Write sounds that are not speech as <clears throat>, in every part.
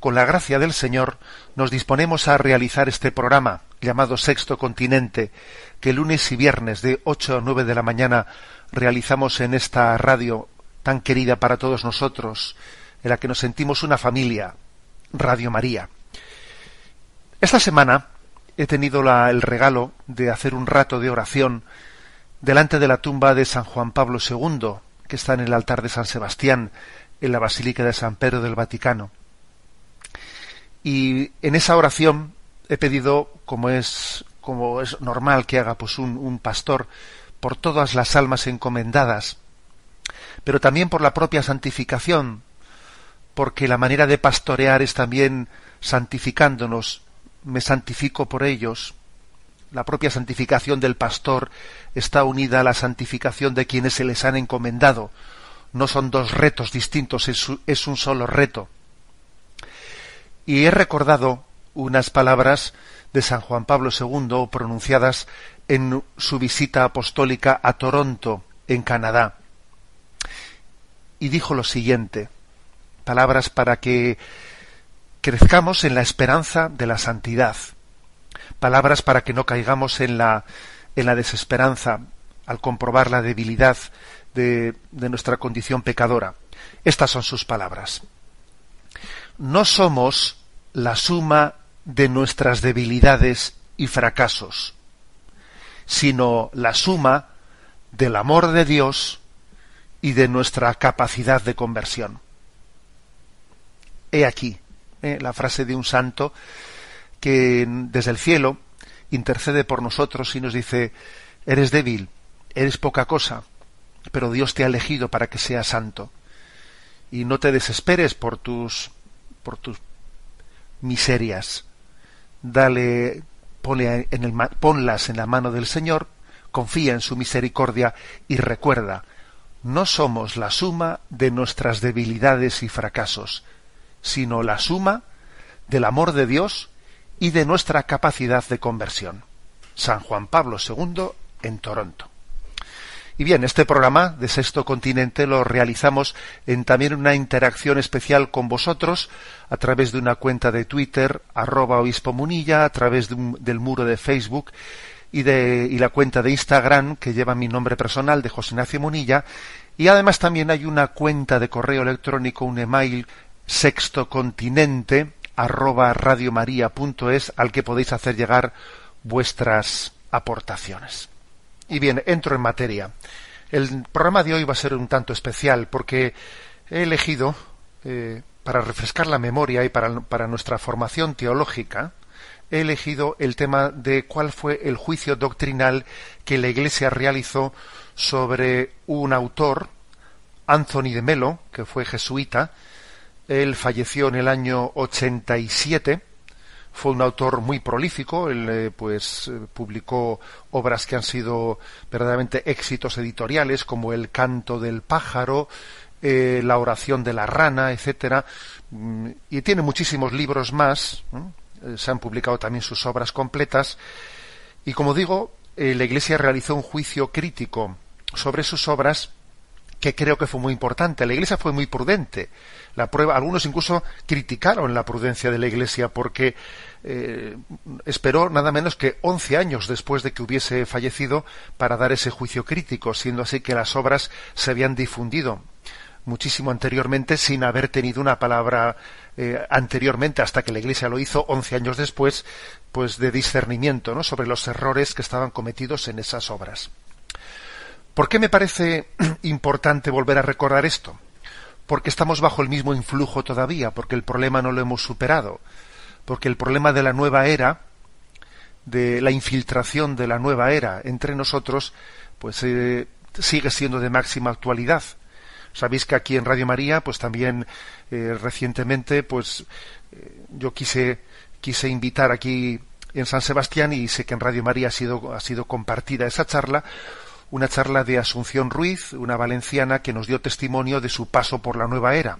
con la gracia del Señor, nos disponemos a realizar este programa llamado Sexto Continente, que lunes y viernes de 8 a 9 de la mañana realizamos en esta radio tan querida para todos nosotros, en la que nos sentimos una familia, Radio María. Esta semana he tenido el regalo de hacer un rato de oración delante de la tumba de San Juan Pablo II, que está en el altar de San Sebastián, en la Basílica de San Pedro del Vaticano. Y en esa oración he pedido, como es, como es normal que haga pues un, un pastor, por todas las almas encomendadas, pero también por la propia santificación, porque la manera de pastorear es también santificándonos, me santifico por ellos, la propia santificación del pastor está unida a la santificación de quienes se les han encomendado. No son dos retos distintos, es, un solo reto. Y he recordado unas palabras de San Juan Pablo II pronunciadas en su visita apostólica a Toronto, en Canadá. Y dijo lo siguiente, palabras para que crezcamos en la esperanza de la santidad palabras para que no caigamos en la, en la desesperanza al comprobar la debilidad de, de nuestra condición pecadora. Estas son sus palabras. No somos la suma de nuestras debilidades y fracasos, sino la suma del amor de Dios y de nuestra capacidad de conversión. He aquí eh, la frase de un santo que desde el cielo intercede por nosotros y nos dice, eres débil, eres poca cosa, pero Dios te ha elegido para que seas santo. Y no te desesperes por tus, por tus miserias. Dale, en el ponlas en la mano del Señor, confía en su misericordia y recuerda, no somos la suma de nuestras debilidades y fracasos, sino la suma del amor de Dios y de nuestra capacidad de conversión. San Juan Pablo II en Toronto. Y bien, este programa de Sexto Continente lo realizamos en también una interacción especial con vosotros a través de una cuenta de Twitter, arroba obispo munilla, a través del muro de Facebook y, de, la cuenta de Instagram que lleva mi nombre personal de José Ignacio Munilla. Y además también hay una cuenta de correo electrónico, un email sextocontinente arroba radiomaria.es al que podéis hacer llegar vuestras aportaciones. Y bien, entro en materia. El programa de hoy va a ser un tanto especial porque he elegido, eh, para refrescar la memoria y para, para nuestra formación teológica, he elegido el tema de cuál fue el juicio doctrinal que la Iglesia realizó sobre un autor, Anthony de Melo, que fue jesuita, él falleció en el año 87. Fue un autor muy prolífico. Él, eh, pues, eh, publicó obras que han sido verdaderamente éxitos editoriales, como El canto del pájaro, eh, La oración de la rana, etcétera. Mm, Y tiene muchísimos libros más. Se han publicado también sus obras completas. Y como digo, la Iglesia realizó un juicio crítico sobre sus obras que creo que fue muy importante. La Iglesia fue muy prudente. La prueba, algunos incluso criticaron la prudencia de la Iglesia porque eh, esperó nada menos que 11 años después de que hubiese fallecido para dar ese juicio crítico, siendo así que las obras se habían difundido muchísimo anteriormente sin haber tenido una palabra eh, anteriormente hasta que la Iglesia lo hizo once años después, pues de discernimiento, ¿no? sobre los errores que estaban cometidos en esas obras. ¿Por qué me parece <clears throat> importante volver a recordar esto? Porque estamos bajo el mismo influjo todavía, porque el problema no lo hemos superado, porque el problema de la nueva era, de la infiltración de la nueva era entre nosotros, pues eh, sigue siendo de máxima actualidad. Sabéis que aquí en Radio María, pues también eh, recientemente, pues eh, yo quise quise invitar aquí en San Sebastián y sé que en Radio María ha sido ha sido compartida esa charla, una charla de Asunción Ruiz, una valenciana que nos dio testimonio de su paso por la nueva era.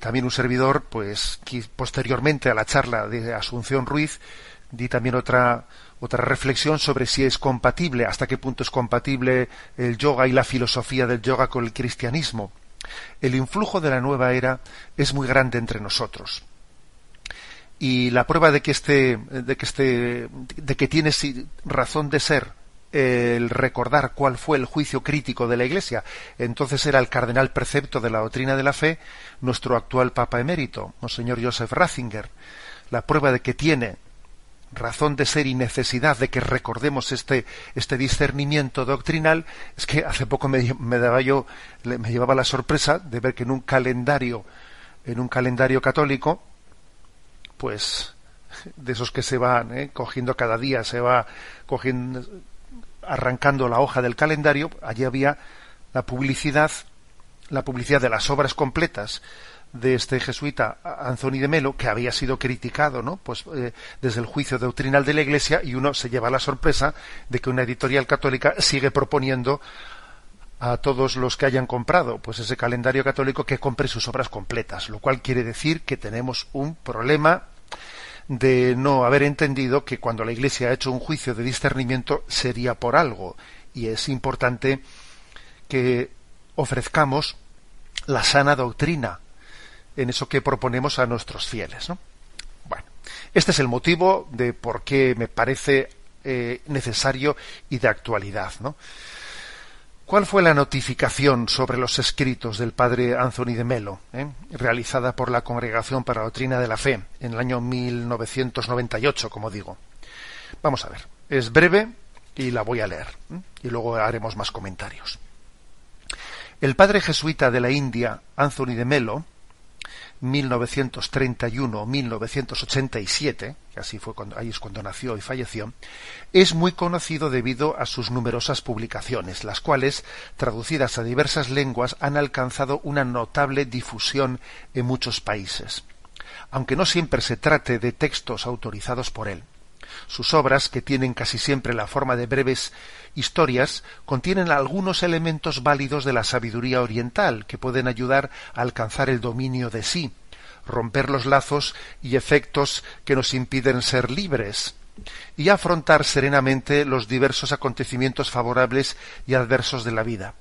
También un servidor, pues posteriormente a la charla de Asunción Ruiz, di también otra otra reflexión sobre si es compatible, hasta qué punto es compatible el yoga y la filosofía del yoga con el cristianismo. El influjo de la nueva era es muy grande entre nosotros. Y la prueba de que este, de que este, de que tiene razón de ser el recordar cuál fue el juicio crítico de la Iglesia, entonces era el cardenal precepto de la doctrina de la fe, nuestro actual Papa emérito, Monseñor Joseph Ratzinger. La prueba de que tiene razón de ser y necesidad de que recordemos este, este discernimiento doctrinal es que hace poco me, daba yo, me llevaba la sorpresa de ver que en un calendario, en un calendario católico, pues de esos que se van ¿eh? cogiendo cada día, se va cogiendo, arrancando la hoja del calendario, allí había la publicidad, la publicidad de las obras completas de este jesuita Anthony de Melo, que había sido criticado, ¿no? Pues eh, desde el juicio doctrinal de la Iglesia, y uno se lleva la sorpresa de que una editorial católica sigue proponiendo a todos los que hayan comprado pues ese calendario católico que compre sus obras completas, lo cual quiere decir que tenemos un problema de no haber entendido que cuando la Iglesia ha hecho un juicio de discernimiento sería por algo y es importante que ofrezcamos la sana doctrina en eso que proponemos a nuestros fieles. ¿no? Bueno, este es el motivo de por qué me parece eh, necesario y de actualidad. ¿no? ¿Cuál fue la notificación sobre los escritos del padre Anthony de Melo, eh, realizada por la Congregación para la Doctrina de la Fe en el año 1998, como digo? Vamos a ver, es breve y la voy a leer ¿eh? y luego haremos más comentarios. El padre jesuita de la India, Anthony de Melo, 1931-1987, que así fue cuando, ahí es cuando nació y falleció, es muy conocido debido a sus numerosas publicaciones, las cuales, traducidas a diversas lenguas, han alcanzado una notable difusión en muchos países, aunque no siempre se trate de textos autorizados por él. Sus obras, que tienen casi siempre la forma de breves historias, contienen algunos elementos válidos de la sabiduría oriental que pueden ayudar a alcanzar el dominio de sí, romper los lazos y efectos que nos impiden ser libres, y afrontar serenamente los diversos acontecimientos favorables y adversos de la vida.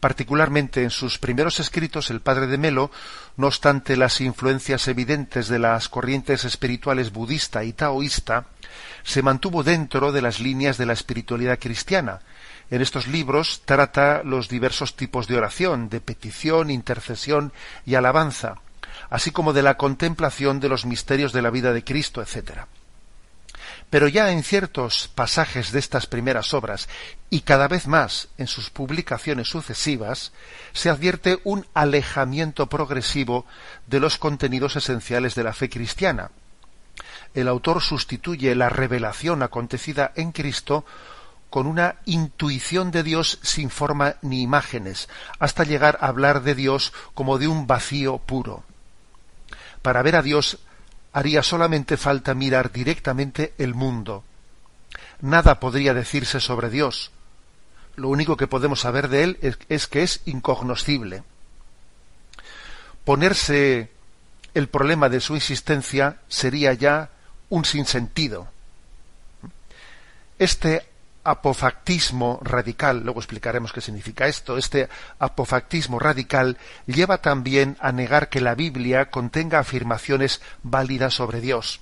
Particularmente en sus primeros escritos, el padre de Melo, no obstante las influencias evidentes de las corrientes espirituales budista y taoísta, se mantuvo dentro de las líneas de la espiritualidad cristiana. En estos libros trata los diversos tipos de oración, de petición, intercesión y alabanza, así como de la contemplación de los misterios de la vida de Cristo, etc. Pero ya en ciertos pasajes de estas primeras obras, y cada vez más en sus publicaciones sucesivas, se advierte un alejamiento progresivo de los contenidos esenciales de la fe cristiana, el autor sustituye la revelación acontecida en Cristo con una intuición de Dios sin forma ni imágenes, hasta llegar a hablar de Dios como de un vacío puro. Para ver a Dios haría solamente falta mirar directamente el mundo. Nada podría decirse sobre Dios. Lo único que podemos saber de Él es, que es incognoscible. Ponerse el problema de su existencia sería ya un sinsentido. Este apofactismo radical, luego explicaremos qué significa esto, este apofactismo radical lleva también a negar que la Biblia contenga afirmaciones válidas sobre Dios.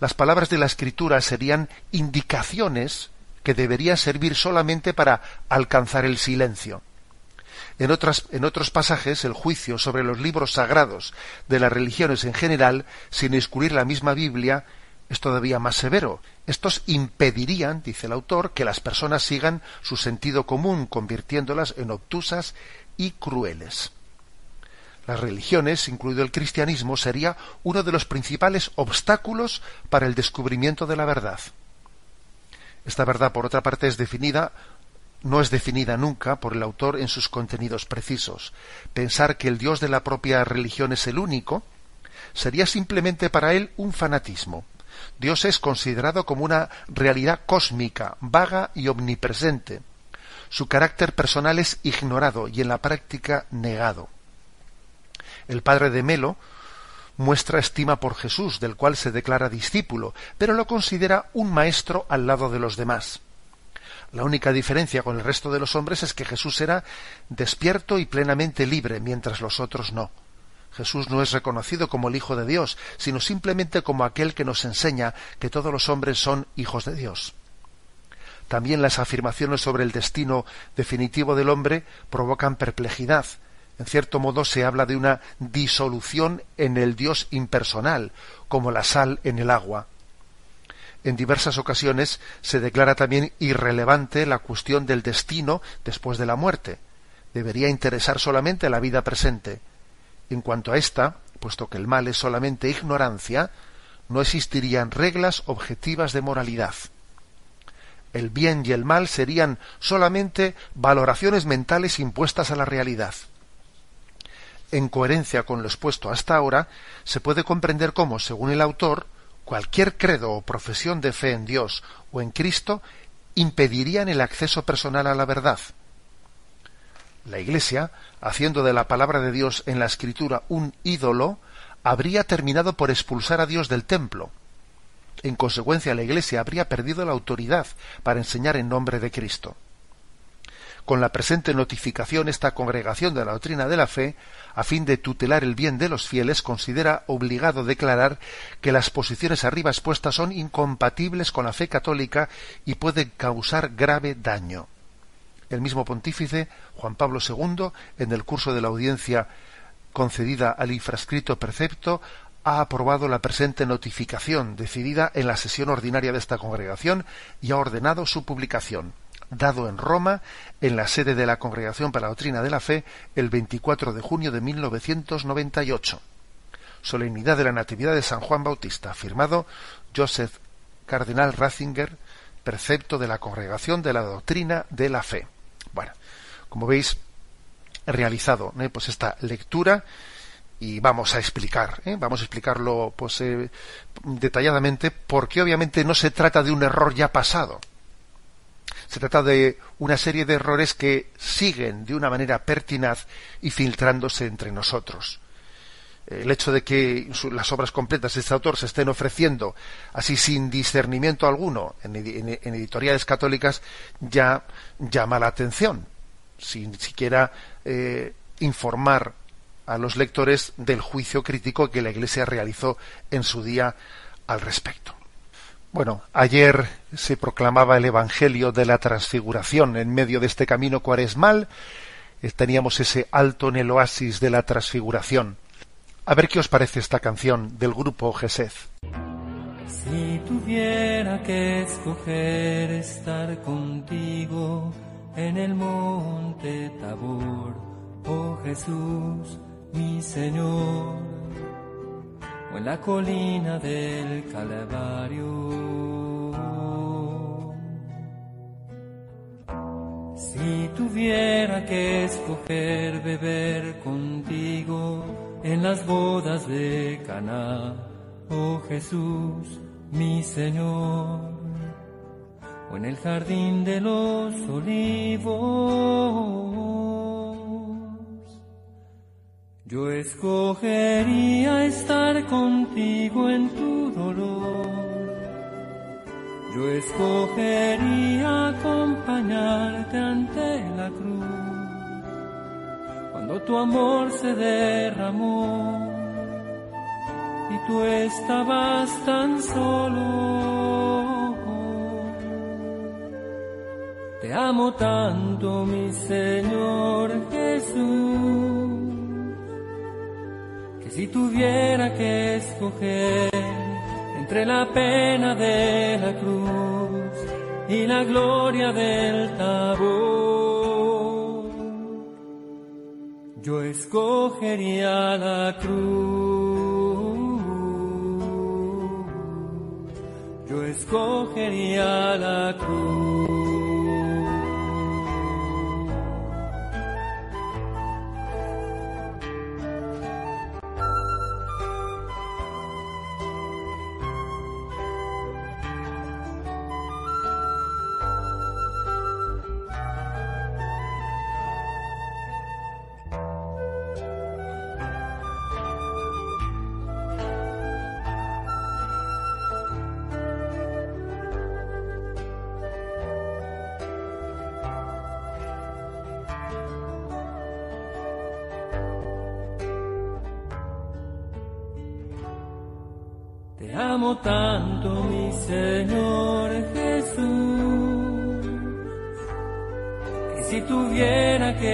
Las palabras de la Escritura serían indicaciones que deberían servir solamente para alcanzar el silencio. En, otros pasajes, el juicio sobre los libros sagrados de las religiones en general, sin excluir la misma Biblia, es todavía más severo. Estos impedirían, dice el autor, que las personas sigan su sentido común, convirtiéndolas en obtusas y crueles. Las religiones, incluido el cristianismo, sería uno de los principales obstáculos para el descubrimiento de la verdad. Esta verdad, por otra parte, es definida no es definida nunca por el autor en sus contenidos precisos. Pensar que el Dios de la propia religión es el único sería simplemente para él un fanatismo. Dios es considerado como una realidad cósmica, vaga y omnipresente. Su carácter personal es ignorado y en la práctica negado. El padre de Melo muestra estima por Jesús, del cual se declara discípulo, pero lo considera un maestro al lado de los demás. La única diferencia con el resto de los hombres es que Jesús era despierto y plenamente libre, mientras los otros no. Jesús no es reconocido como el Hijo de Dios, sino simplemente como aquel que nos enseña que todos los hombres son hijos de Dios. También las afirmaciones sobre el destino definitivo del hombre provocan perplejidad, en cierto modo se habla de una disolución en el Dios impersonal, como la sal en el agua. En diversas ocasiones se declara también irrelevante la cuestión del destino después de la muerte. Debería interesar solamente la vida presente. En cuanto a esta, puesto que el mal es solamente ignorancia, no existirían reglas objetivas de moralidad. El bien y el mal serían solamente valoraciones mentales impuestas a la realidad en coherencia con lo expuesto hasta ahora, se puede comprender cómo, según el autor, cualquier credo o profesión de fe en Dios o en Cristo impedirían el acceso personal a la verdad. La Iglesia, haciendo de la palabra de Dios en la Escritura un ídolo, habría terminado por expulsar a Dios del templo. En consecuencia, la Iglesia habría perdido la autoridad para enseñar en nombre de Cristo. Con la presente notificación, esta congregación de la doctrina de la fe a fin de tutelar el bien de los fieles, considera obligado declarar que las posiciones arriba expuestas son incompatibles con la fe católica y pueden causar grave daño. El mismo pontífice, Juan Pablo II, en el curso de la audiencia concedida al infrascrito precepto, ha aprobado la presente notificación decidida en la sesión ordinaria de esta congregación y ha ordenado su publicación dado en Roma, en la sede de la Congregación para la Doctrina de la Fe, el 24 de junio de 1998. Solemnidad de la Natividad de San Juan Bautista, firmado Joseph Cardenal Ratzinger, precepto de la Congregación de la Doctrina de la Fe. Bueno, como veis, he realizado ¿eh? pues esta lectura y vamos a explicar, ¿eh? vamos a explicarlo pues eh, detalladamente, porque obviamente no se trata de un error ya pasado se trata de una serie de errores que siguen de una manera pertinaz y filtrándose entre nosotros. El hecho de que las obras completas de este autor se estén ofreciendo así sin discernimiento alguno en, editoriales católicas ya llama la atención, sin siquiera eh, informar a los lectores del juicio crítico que la Iglesia realizó en su día al respecto. Bueno, ayer se proclamaba el Evangelio de la Transfiguración en medio de este camino cuaresmal. Teníamos ese alto en el oasis de la Transfiguración. A ver qué os parece esta canción del grupo Gesed. Si tuviera que escoger estar contigo en el monte Tabor, oh Jesús, mi Señor o en la colina del Calvario. Si tuviera que escoger beber contigo en las bodas de Caná, oh Jesús, mi Señor, o en el jardín de los olivos, yo escogería estar contigo en tu dolor. Yo escogería acompañarte ante la cruz. Cuando tu amor se derramó y tú estabas tan solo. Te amo tanto, mi Señor Jesús, si tuviera que escoger entre la pena de la cruz y la gloria del tabor, yo escogería la cruz. Yo escogería la cruz.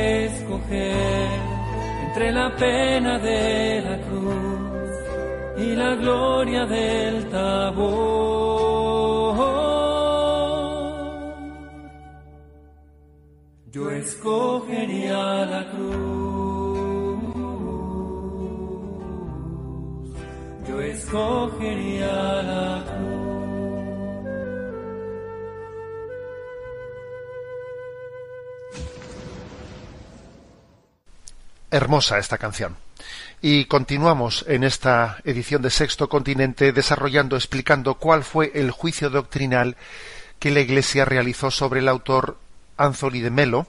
Escoger entre la pena de la cruz y la gloria del tabor, yo escogería la cruz. Yo escogería la cruz. Hermosa esta canción. Y continuamos en esta edición de Sexto Continente desarrollando, explicando cuál fue el juicio doctrinal que la Iglesia realizó sobre el autor Anthony de Melo,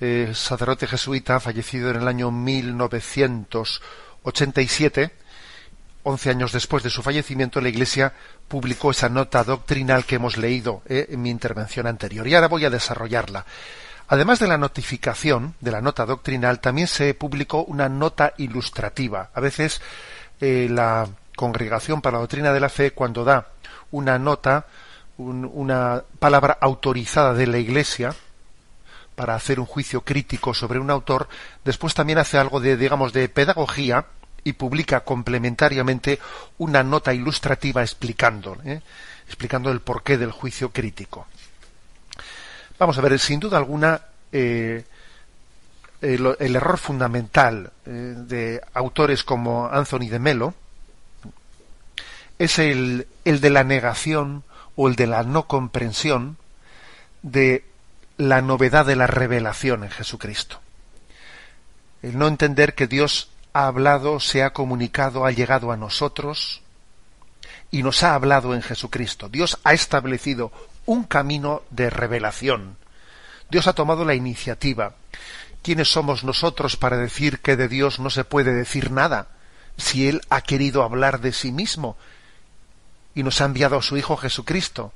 eh, sacerdote jesuita fallecido en el año 1987. Once años después de su fallecimiento, la Iglesia publicó esa nota doctrinal que hemos leído eh, en mi intervención anterior. Y ahora voy a desarrollarla. Además de la notificación de la nota doctrinal, también se publicó una nota ilustrativa. A veces eh, la Congregación para la Doctrina de la Fe, cuando da una nota, un, una palabra autorizada de la Iglesia para hacer un juicio crítico sobre un autor, después también hace algo de, digamos, de pedagogía y publica complementariamente una nota ilustrativa explicando, ¿eh? explicando el porqué del juicio crítico. Vamos a ver, sin duda alguna, eh, el, error fundamental eh, de autores como Anthony de Melo es el, el de la negación o el de la no comprensión de la novedad de la revelación en Jesucristo. El no entender que Dios ha hablado, se ha comunicado, ha llegado a nosotros y nos ha hablado en Jesucristo. Dios ha establecido un camino de revelación. Dios ha tomado la iniciativa. ¿Quiénes somos nosotros para decir que de Dios no se puede decir nada si Él ha querido hablar de sí mismo y nos ha enviado a su Hijo Jesucristo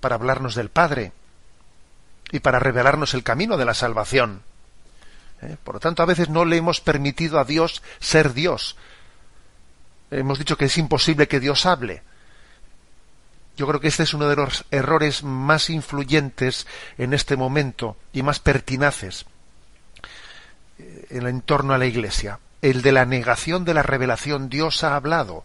para hablarnos del Padre y para revelarnos el camino de la salvación? ¿Eh? Por lo tanto, a veces no le hemos permitido a Dios ser Dios. Hemos dicho que es imposible que Dios hable. Yo creo que este es uno de los errores más influyentes en este momento y más pertinaces en torno a la Iglesia. El de la negación de la revelación. Dios ha hablado.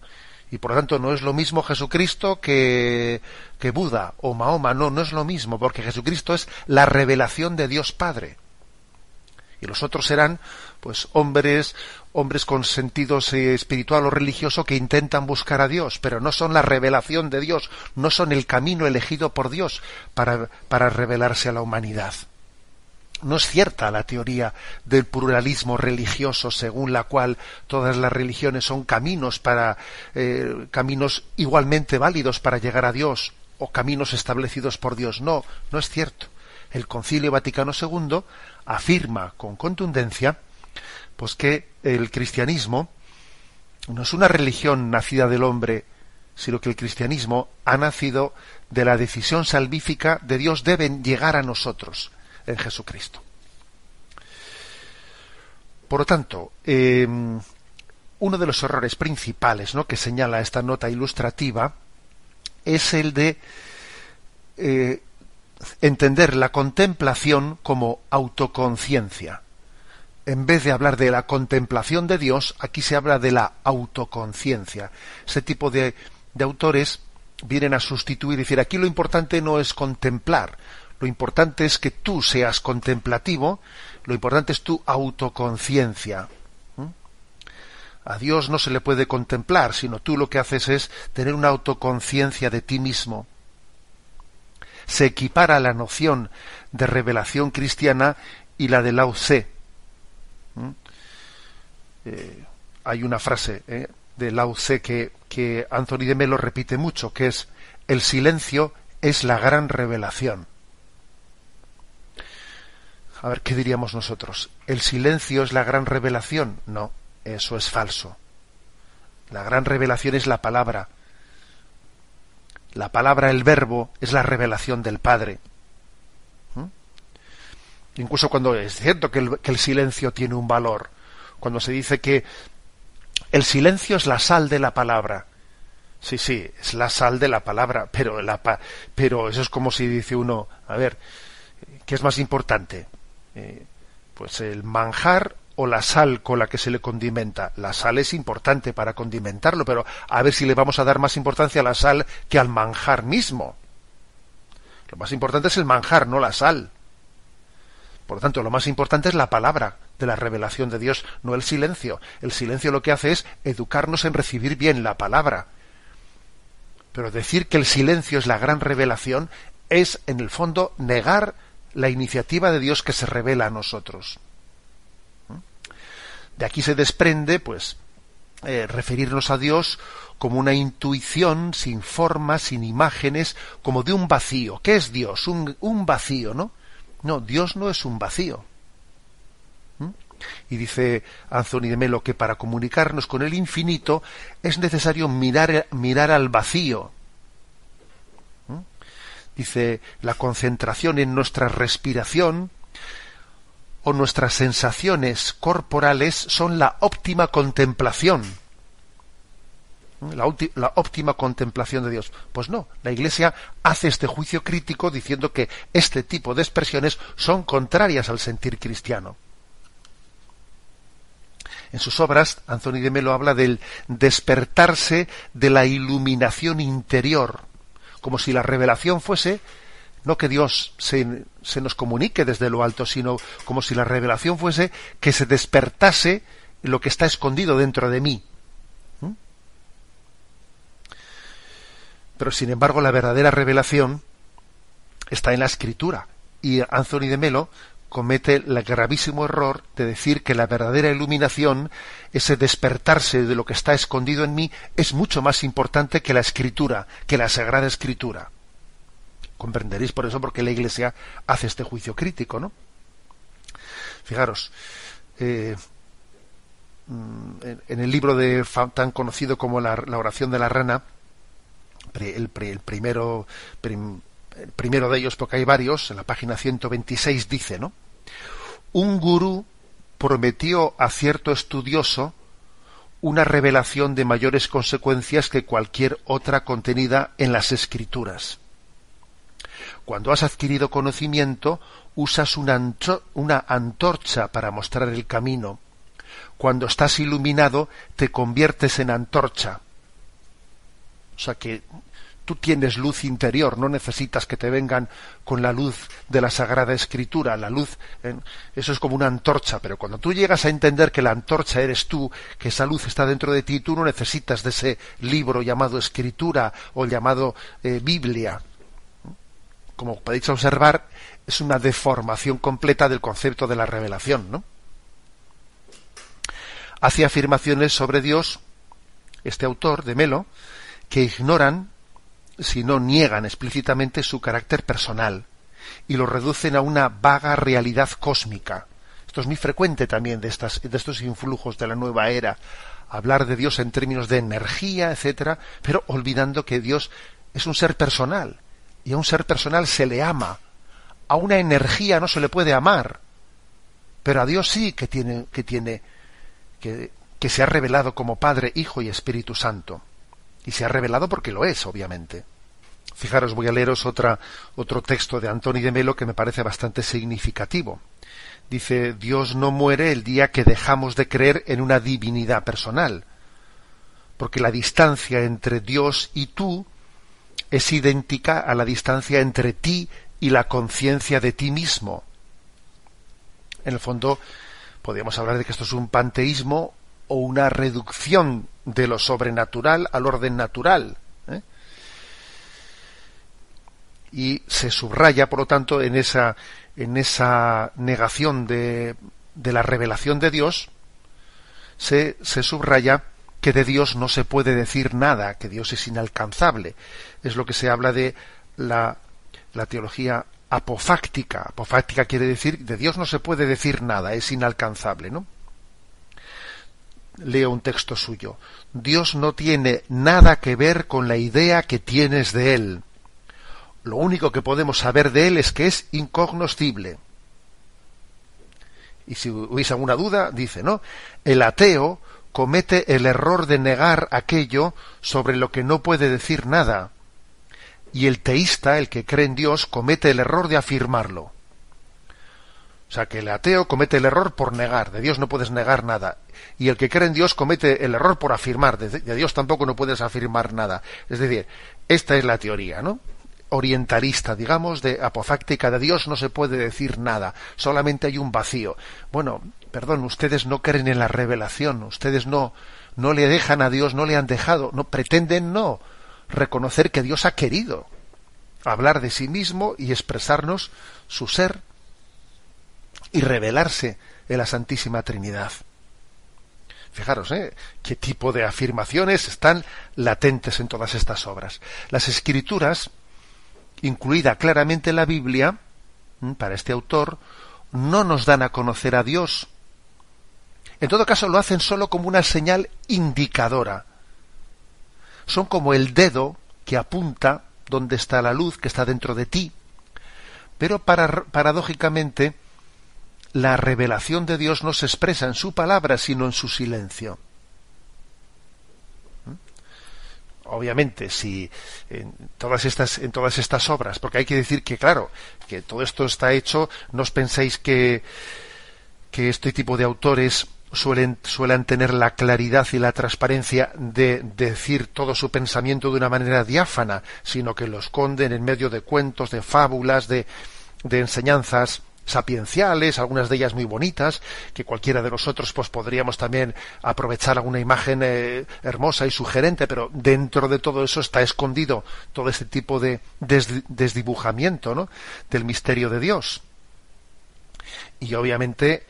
Y por lo tanto no es lo mismo Jesucristo que, que Buda o Mahoma. No, no es lo mismo, porque Jesucristo es la revelación de Dios Padre y los otros serán pues hombres hombres con sentido espiritual o religioso que intentan buscar a Dios, pero no son la revelación de Dios, no son el camino elegido por Dios para, para revelarse a la humanidad. No es cierta la teoría del pluralismo religioso según la cual todas las religiones son caminos para eh, caminos igualmente válidos para llegar a Dios o caminos establecidos por Dios. No, no es cierto. El Concilio Vaticano II afirma con contundencia pues que el cristianismo no es una religión nacida del hombre, sino que el cristianismo ha nacido de la decisión salvífica de Dios deben llegar a nosotros en Jesucristo. Por lo tanto, eh, uno de los errores principales ¿no? que señala esta nota ilustrativa es el de eh, entender la contemplación como autoconciencia. En vez de hablar de la contemplación de Dios, aquí se habla de la autoconciencia. Ese tipo de, de autores vienen a sustituir y decir, aquí lo importante no es contemplar, lo importante es que tú seas contemplativo, lo importante es tu autoconciencia. A Dios no se le puede contemplar, sino tú lo que haces es tener una autoconciencia de ti mismo. Se equipara la noción de revelación cristiana y la de Lao Tse. Eh, hay una frase eh, de Lao Tse que, que Anthony de Melo repite mucho, que es el silencio es la gran revelación. A ver, ¿qué diríamos nosotros? ¿El silencio es la gran revelación? No. Eso es falso. La gran revelación es la palabra. La palabra, el verbo, es la revelación del Padre. Incluso cuando es cierto que el, silencio tiene un valor, cuando se dice que el silencio es la sal de la palabra. Sí, sí, es la sal de la palabra, pero, la, pero eso es como si dice uno, a ver, ¿qué es más importante? Eh, pues el manjar o la sal con la que se le condimenta. La sal es importante para condimentarlo, pero a ver si le vamos a dar más importancia a la sal que al manjar mismo. Lo más importante es el manjar, no la sal. Por lo tanto, lo más importante es la palabra de la revelación de Dios, no el silencio. El silencio lo que hace es educarnos en recibir bien la palabra. Pero decir que el silencio es la gran revelación es, en el fondo, negar la iniciativa de Dios que se revela a nosotros. De aquí se desprende, pues, eh, referirnos a Dios como una intuición sin forma, sin imágenes, como de un vacío. ¿Qué es Dios? Un vacío, ¿no? No, Dios no es un vacío. ¿Mm? Y dice Anthony de Melo que para comunicarnos con el infinito es necesario mirar, mirar al vacío. ¿Mm? Dice la concentración en nuestra respiración, o nuestras sensaciones corporales son la óptima contemplación. La, óptima contemplación de Dios. Pues no, la Iglesia hace este juicio crítico diciendo que este tipo de expresiones son contrarias al sentir cristiano. En sus obras, Anthony de Melo habla del despertarse de la iluminación interior, como si la revelación fuese no que Dios se, se, nos comunique desde lo alto, sino como si la revelación fuese que se despertase lo que está escondido dentro de mí. Pero sin embargo la verdadera revelación está en la escritura. Y Anthony de Melo comete el gravísimo error de decir que la verdadera iluminación, ese despertarse de lo que está escondido en mí, es mucho más importante que la escritura, que la sagrada escritura. Comprenderéis por eso porque la Iglesia hace este juicio crítico, ¿no? Fijaros, eh, mm, en el libro de tan conocido como la, oración de la rana, el, primero, primero de ellos, porque hay varios, en la página 126 dice, ¿no? Un gurú prometió a cierto estudioso una revelación de mayores consecuencias que cualquier otra contenida en las escrituras. Cuando has adquirido conocimiento, usas una, una antorcha para mostrar el camino. Cuando estás iluminado, te conviertes en antorcha. O sea que tú tienes luz interior, no necesitas que te vengan con la luz de la Sagrada Escritura, la luz, eso es como una antorcha, pero cuando tú llegas a entender que la antorcha eres tú, que esa luz está dentro de ti, tú no necesitas de ese libro llamado Escritura o llamado eh, Biblia como podéis observar, es una deformación completa del concepto de la revelación, ¿no? Hace afirmaciones sobre Dios, este autor de Melo, que ignoran, si no niegan explícitamente su carácter personal, y lo reducen a una vaga realidad cósmica. Esto es muy frecuente también de, estas, de estos influjos de la nueva era, hablar de Dios en términos de energía, etcétera, pero olvidando que Dios es un ser personal, y a un ser personal se le ama. A una energía no se le puede amar. Pero a Dios sí que tiene, que que se ha revelado como Padre, Hijo y Espíritu Santo. Y se ha revelado porque lo es, obviamente. Fijaros, voy a leeros otra, otro texto de Antoni de Melo que me parece bastante significativo. Dice, Dios no muere el día que dejamos de creer en una divinidad personal, porque la distancia entre Dios y tú es idéntica a la distancia entre ti y la conciencia de ti mismo. En el fondo, podríamos hablar de que esto es un panteísmo o una reducción de lo sobrenatural al orden natural. ¿eh? Y se subraya, por lo tanto, en esa, en esa negación de, de la revelación de Dios, se, se subraya que de Dios no se puede decir nada, que Dios es inalcanzable. Es lo que se habla de la, la teología apofáctica. Apofáctica quiere decir de Dios no se puede decir nada, es inalcanzable, ¿no? Leo un texto suyo. Dios no tiene nada que ver con la idea que tienes de Él. Lo único que podemos saber de Él es que es incognoscible. Y si hubiese alguna duda, dice, ¿no? El ateo comete el error de negar aquello sobre lo que no puede decir nada. Y el teísta, el que cree en Dios, comete el error de afirmarlo. O sea, que el ateo comete el error por negar, de Dios no puedes negar nada. Y el que cree en Dios comete el error por afirmar, de, Dios tampoco no puedes afirmar nada. Es decir, esta es la teoría, ¿no? orientalista, digamos, de apofáctica de Dios no se puede decir nada, solamente hay un vacío. Bueno, perdón, ustedes no creen en la revelación, ustedes no no le dejan a Dios, no le han dejado, no pretenden no reconocer que Dios ha querido hablar de sí mismo y expresarnos su ser y revelarse en la Santísima Trinidad. Fijaros, ¿eh? qué tipo de afirmaciones están latentes en todas estas obras. Las escrituras, incluida claramente la Biblia, para este autor, no nos dan a conocer a Dios, en todo caso, lo hacen solo como una señal indicadora. Son como el dedo que apunta donde está la luz que está dentro de ti. Pero paradójicamente, la revelación de Dios no se expresa en su palabra, sino en su silencio. ¿Mm? obviamente si en todas estas en todas estas obras porque hay que decir que claro que todo esto está hecho no os penséis que que este tipo de autores suelen, suelen tener la claridad y la transparencia de decir todo su pensamiento de una manera diáfana, sino que lo esconden en medio de cuentos, de fábulas, de, de enseñanzas sapienciales, algunas de ellas muy bonitas, que cualquiera de nosotros pues podríamos también aprovechar alguna imagen eh, hermosa y sugerente, pero dentro de todo eso está escondido todo este tipo de desdibujamiento ¿no? del misterio de Dios. Y obviamente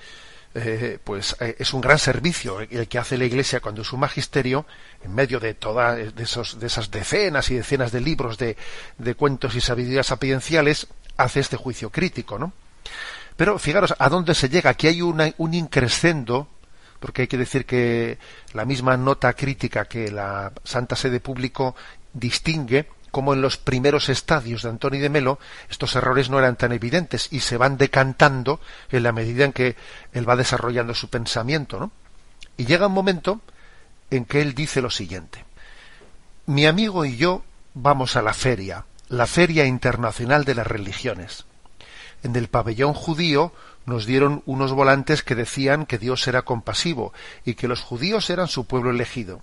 eh, pues eh, es un gran servicio el que hace la Iglesia cuando es un magisterio, en medio de todas de esas decenas y decenas de libros de, de cuentos y sabidurías sapienciales, hace este juicio crítico, ¿no? Pero fijaros a dónde se llega. Aquí hay un increscendo, porque hay que decir que la misma nota crítica que la Santa Sede Público distingue como en los primeros estadios de Antonio de Melo estos errores no eran tan evidentes y se van decantando en la medida en que él va desarrollando su pensamiento, ¿no? Y llega un momento en que él dice lo siguiente: Mi amigo y yo vamos a la feria, la Feria Internacional de las Religiones. En el pabellón judío nos dieron unos volantes que decían que Dios era compasivo y que los judíos eran su pueblo elegido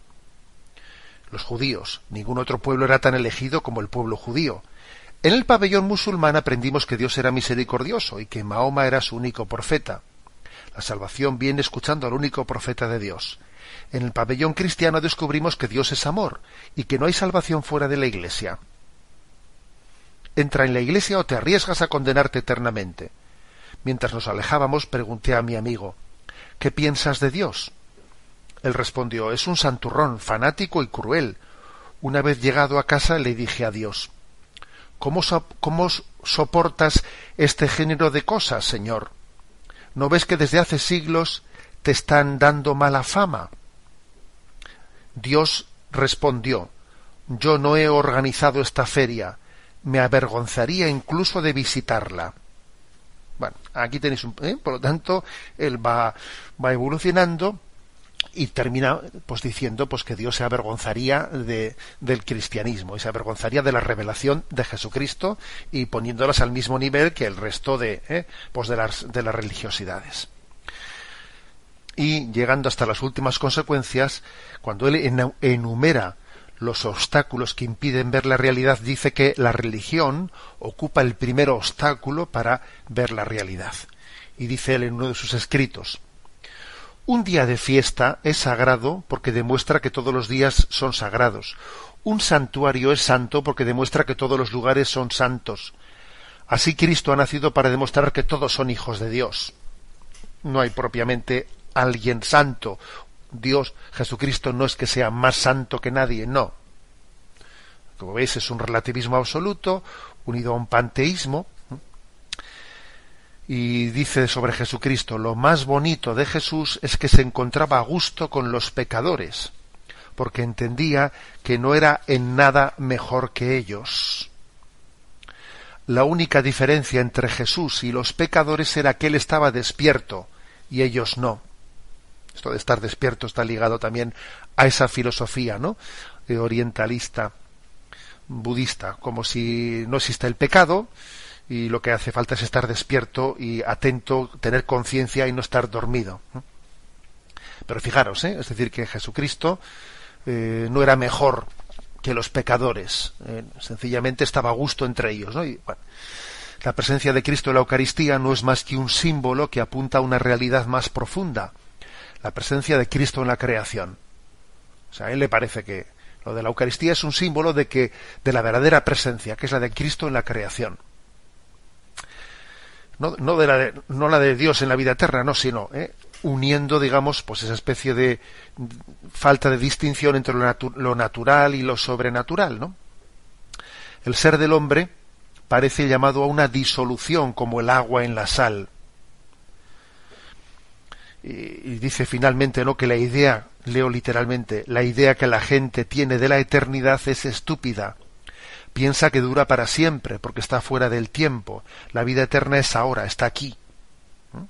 los judíos. Ningún otro pueblo era tan elegido como el pueblo judío. En el pabellón musulmán aprendimos que Dios era misericordioso y que Mahoma era su único profeta. La salvación viene escuchando al único profeta de Dios. En el pabellón cristiano descubrimos que Dios es amor y que no hay salvación fuera de la Iglesia. Entra en la Iglesia o te arriesgas a condenarte eternamente. Mientras nos alejábamos, pregunté a mi amigo ¿Qué piensas de Dios? Él respondió Es un santurrón, fanático y cruel. Una vez llegado a casa le dije a Dios ¿Cómo, ¿Cómo soportas este género de cosas, Señor? ¿No ves que desde hace siglos te están dando mala fama? Dios respondió Yo no he organizado esta feria. Me avergonzaría incluso de visitarla. Bueno, aquí tenéis un... ¿eh? Por lo tanto, él va, va evolucionando y termina pues diciendo pues que Dios se avergonzaría de, del cristianismo y se avergonzaría de la revelación de Jesucristo y poniéndolas al mismo nivel que el resto de ¿eh? pues de las de las religiosidades y llegando hasta las últimas consecuencias cuando él enumera los obstáculos que impiden ver la realidad dice que la religión ocupa el primer obstáculo para ver la realidad y dice él en uno de sus escritos un día de fiesta es sagrado porque demuestra que todos los días son sagrados. Un santuario es santo porque demuestra que todos los lugares son santos. Así Cristo ha nacido para demostrar que todos son hijos de Dios. No hay propiamente alguien santo. Dios, Jesucristo, no es que sea más santo que nadie, no. Como veis, es un relativismo absoluto, unido a un panteísmo, y dice sobre Jesucristo, lo más bonito de Jesús es que se encontraba a gusto con los pecadores, porque entendía que no era en nada mejor que ellos. La única diferencia entre Jesús y los pecadores era que él estaba despierto y ellos no. Esto de estar despierto está ligado también a esa filosofía, ¿no? orientalista, budista, como si no existe el pecado, y lo que hace falta es estar despierto y atento, tener conciencia y no estar dormido. Pero fijaros, ¿eh? es decir, que Jesucristo eh, no era mejor que los pecadores, eh, sencillamente estaba a gusto entre ellos. la presencia de Cristo en la Eucaristía no es más que un símbolo que apunta a una realidad más profunda, la presencia de Cristo en la creación. O sea, a él le parece que lo de la Eucaristía es un símbolo de que de la verdadera presencia, que es la de Cristo en la creación no, no, de la de, no la de Dios en la vida eterna, no, sino ¿eh? uniendo, digamos, pues esa especie de falta de distinción entre lo, lo, natural y lo sobrenatural, ¿no? El ser del hombre parece llamado a una disolución como el agua en la sal. Y, dice finalmente, ¿no? Que la idea, leo literalmente, la idea que la gente tiene de la eternidad es estúpida piensa que dura para siempre porque está fuera del tiempo. La vida eterna es ahora, está aquí. ¿Mm?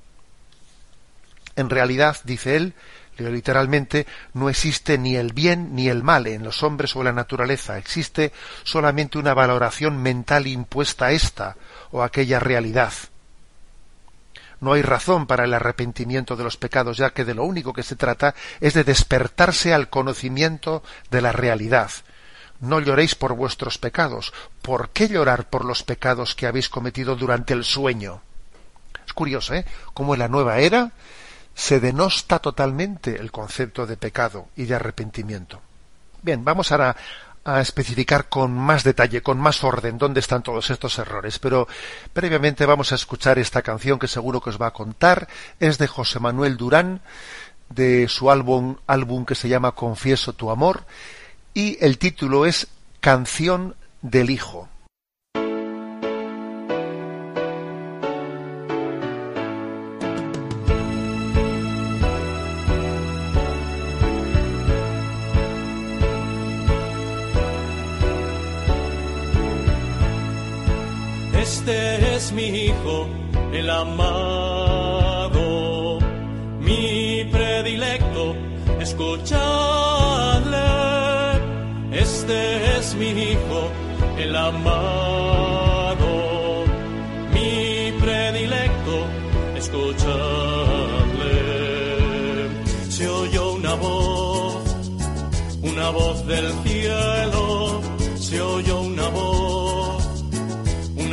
En realidad, dice él, literalmente, no existe ni el bien ni el mal en los hombres o en la naturaleza. Existe solamente una valoración mental impuesta a esta o aquella realidad. No hay razón para el arrepentimiento de los pecados, ya que de lo único que se trata es de despertarse al conocimiento de la realidad, no lloréis por vuestros pecados. ¿Por qué llorar por los pecados que habéis cometido durante el sueño? Es curioso, ¿eh? Cómo en la nueva era se denosta totalmente el concepto de pecado y de arrepentimiento. Bien, vamos ahora a especificar con más detalle, con más orden, dónde están todos estos errores. Pero previamente vamos a escuchar esta canción que seguro que os va a contar. Es de José Manuel Durán, de su álbum, álbum que se llama Confieso tu amor y el título es Canción del Hijo. Es mi hijo, el amado, mi predilecto, escuchadle. Este es mi hijo, el amado, mi predilecto, escuchadle. Se oyó una voz, una voz del cielo,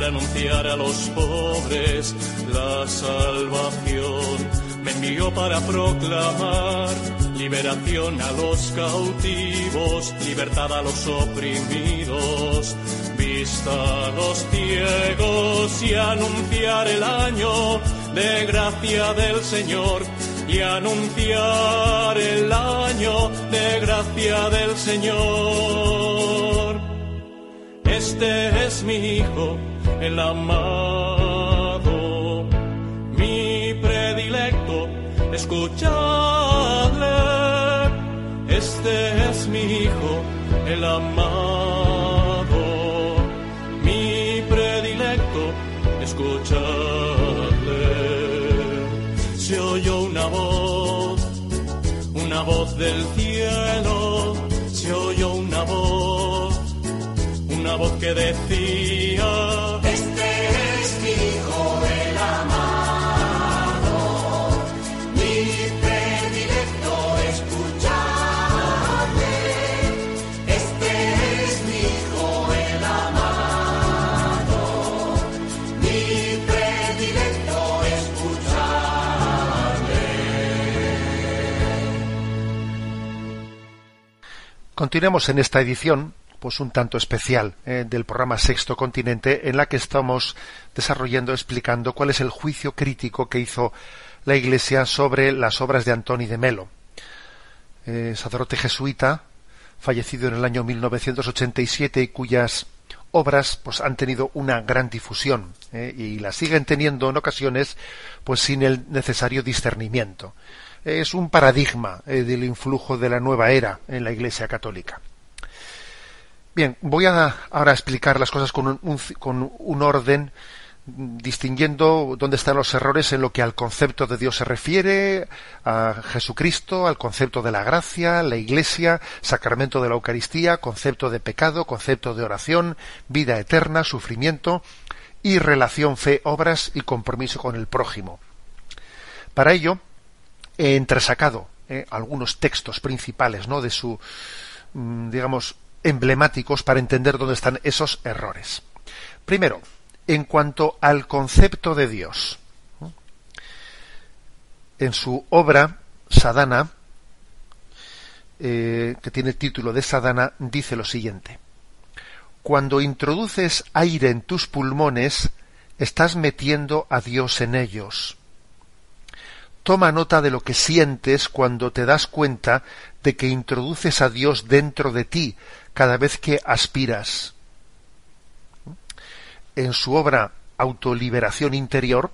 para anunciar a los pobres la salvación. Me envió para proclamar liberación a los cautivos, libertad a los oprimidos, vista a los ciegos y anunciar el año de gracia del Señor y anunciar el año de gracia del Señor. Este es mi Hijo, el amado, mi predilecto, escuchadle. Este es mi Hijo, el amado, mi predilecto, escuchadle. Se oyó una voz, una voz del cielo, se oyó una voz, una voz que decía, Continuemos en esta edición, pues un tanto especial eh, del programa Sexto Continente, en la que estamos desarrollando, explicando cuál es el juicio crítico que hizo la Iglesia sobre las obras de Antoni de Melo, eh, sacerdote jesuita, fallecido en el año 1987 y cuyas obras pues han tenido una gran difusión eh, y las siguen teniendo en ocasiones pues sin el necesario discernimiento es un paradigma eh, del influjo de la nueva era en la Iglesia Católica. Bien, voy a ahora explicar las cosas con un, un- con un orden mm, distinguiendo dónde están los errores en lo que al concepto de Dios se refiere, a Jesucristo, al concepto de la gracia, la Iglesia, sacramento de la Eucaristía, concepto de pecado, concepto de oración, vida eterna, sufrimiento y relación fe, obras y compromiso con el prójimo. Para ello, he entresacado eh, algunos textos principales ¿no? de su mm, digamos emblemáticos para entender dónde están esos errores. Primero en cuanto al concepto de Dios en su obra Sadana eh, que tiene el título de Sadana dice lo siguiente. Cuando introduces aire en tus pulmones estás metiendo a Dios en ellos Toma nota de lo que sientes cuando te das cuenta de que introduces a Dios dentro de ti cada vez que aspiras. En su obra Autoliberación Interior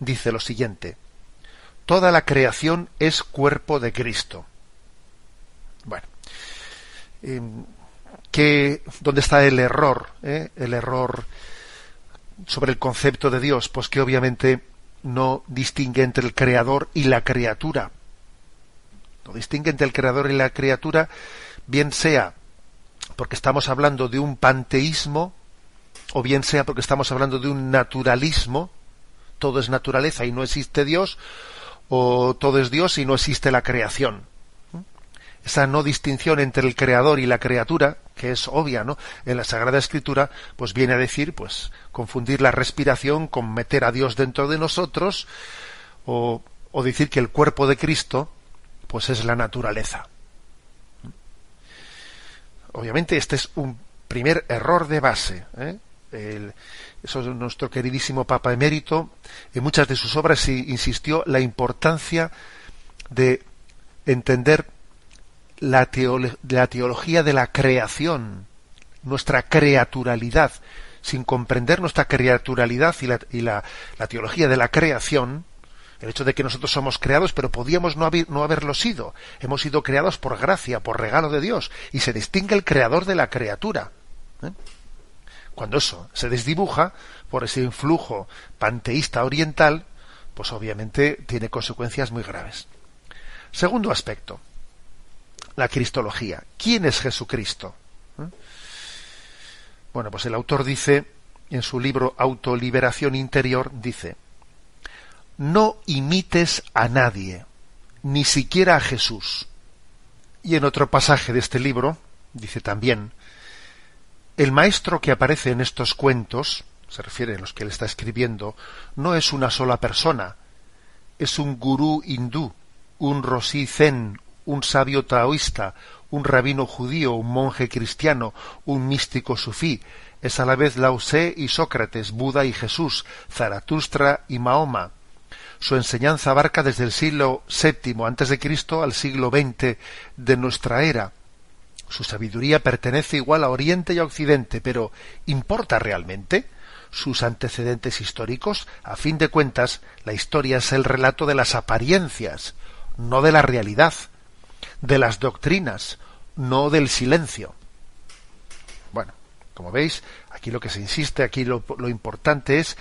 dice lo siguiente, Toda la creación es cuerpo de Cristo. Bueno, em, ¿qué- ¿dónde está el error? eh? El error sobre el concepto de Dios, pues que obviamente no distingue entre el creador y la criatura. No distingue entre el creador y la criatura, bien sea porque estamos hablando de un panteísmo, o bien sea porque estamos hablando de un naturalismo, todo es naturaleza y no existe Dios, o todo es Dios y no existe la creación. Esa no distinción entre el creador y la criatura, que es obvia, ¿no? En la Sagrada Escritura, pues viene a decir, pues, confundir la respiración con meter a Dios dentro de nosotros, o, o decir que el cuerpo de Cristo, pues es la naturaleza. Obviamente este es un primer error de base. ¿eh? Eso es nuestro queridísimo Papa Emérito, en muchas de sus obras insistió la importancia de entender la, la teología de la creación, nuestra creaturalidad. Sin comprender nuestra creaturalidad y, la, y la- la teología de la creación, el hecho de que nosotros somos creados, pero podíamos no, no haberlo sido. Hemos sido creados por gracia, por regalo de Dios, y se distingue el creador de la criatura. ¿eh? Cuando eso se desdibuja por ese influjo panteísta oriental, pues obviamente tiene consecuencias muy graves. Segundo aspecto, la cristología. ¿Quién es Jesucristo? ¿Eh? Bueno, pues el autor dice, en su libro Autoliberación Interior, dice, no imites a nadie, ni siquiera a Jesús. Y en otro pasaje de este libro, dice también, el maestro que aparece en estos cuentos, se refiere a los que él está escribiendo, no es una sola persona, es un gurú hindú, un rosí zen, un sabio taoísta, un rabino judío, un monje cristiano, un místico sufí, es a la vez Lao Tse y Sócrates, Buda y Jesús, Zaratustra y Mahoma. Su enseñanza abarca desde el siglo VII Cristo al siglo XX de nuestra era. Su sabiduría pertenece igual a Oriente y a Occidente, pero ¿importa realmente? sus antecedentes históricos, a fin de cuentas, la historia es el relato de las apariencias, no de la realidad, de las doctrinas, no del silencio. Bueno, como veis, aquí lo que se insiste, aquí lo, importante es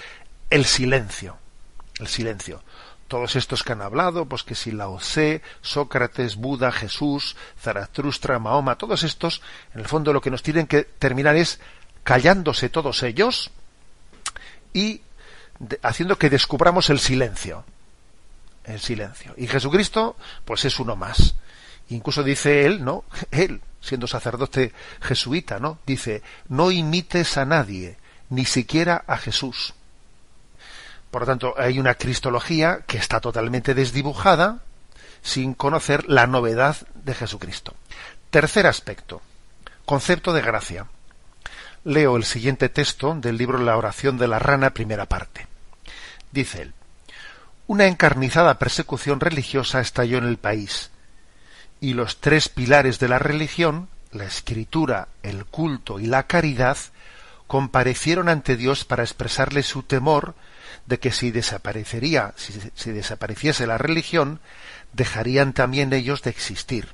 el silencio, el silencio. Todos estos que han hablado, pues que si Lao Tse, Sócrates, Buda, Jesús, Zaratustra, Mahoma, todos estos, en el fondo lo que nos tienen que terminar es callándose todos ellos y haciendo que descubramos el silencio. El silencio. Y Jesucristo, pues es uno más. Incluso dice él, ¿no? <laughs> Él, siendo sacerdote jesuita, ¿no? Dice, no imites a nadie, ni siquiera a Jesús. Por lo tanto, hay una cristología que está totalmente desdibujada sin conocer la novedad de Jesucristo. Tercer aspecto, concepto de gracia. Leo el siguiente texto del libro La oración de la rana, primera parte. Dice él, una encarnizada persecución religiosa estalló en el país, y los tres pilares de la religión, la escritura, el culto y la caridad, comparecieron ante Dios para expresarle su temor de que si desaparecería, si, si desapareciese la religión, dejarían también ellos de existir.